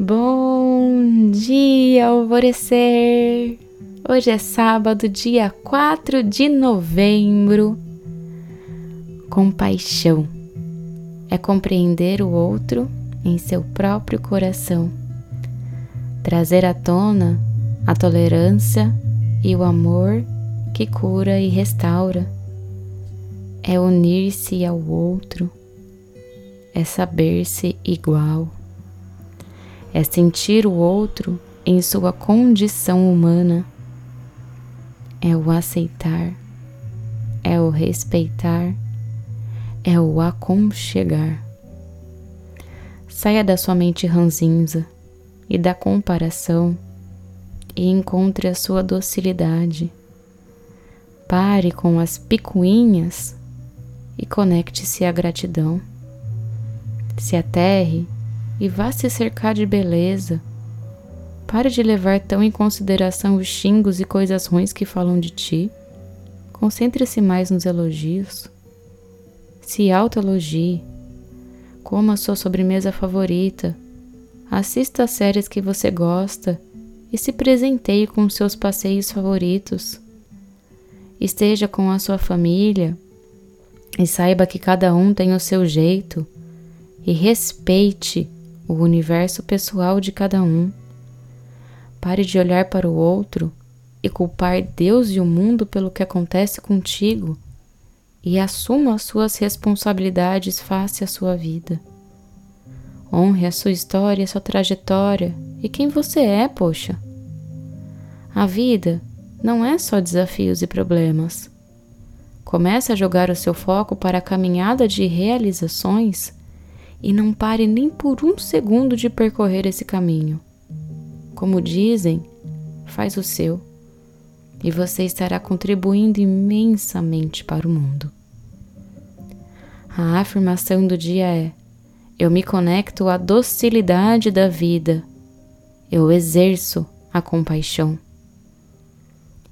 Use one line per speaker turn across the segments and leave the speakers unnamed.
Bom dia, alvorecer! Hoje é sábado, dia 4 de novembro. Compaixão é compreender o outro em seu próprio coração, trazer à tona a tolerância e o amor que cura e restaura. É unir-se ao outro, é saber-se igual é sentir o outro em sua condição humana, é o aceitar, é o respeitar, é o aconchegar. Saia da sua mente ranzinza e da comparação e encontre a sua docilidade. Pare com as picuinhas e conecte-se à gratidão. Se aterre e vá se cercar de beleza. Pare de levar tão em consideração os xingos e coisas ruins que falam de ti. Concentre-se mais nos elogios. Se autoelogie. Coma a sua sobremesa favorita. Assista às séries que você gosta e se presenteie com seus passeios favoritos. Esteja com a sua família e saiba que cada um tem o seu jeito e respeite o universo pessoal de cada um. Pare de olhar para o outro e culpar Deus e o mundo pelo que acontece contigo e assuma as suas responsabilidades face à sua vida. Honre a sua história, a sua trajetória e quem você é, poxa. A vida não é só desafios e problemas. Comece a jogar o seu foco para a caminhada de realizações e não pare nem por um segundo de percorrer esse caminho. Como dizem, faz o seu e você estará contribuindo imensamente para o mundo. A afirmação do dia é: Eu me conecto à docilidade da vida, eu exerço a compaixão.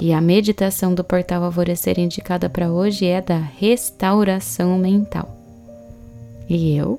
E a meditação do portal Alvorecer indicada para hoje é da restauração mental. E eu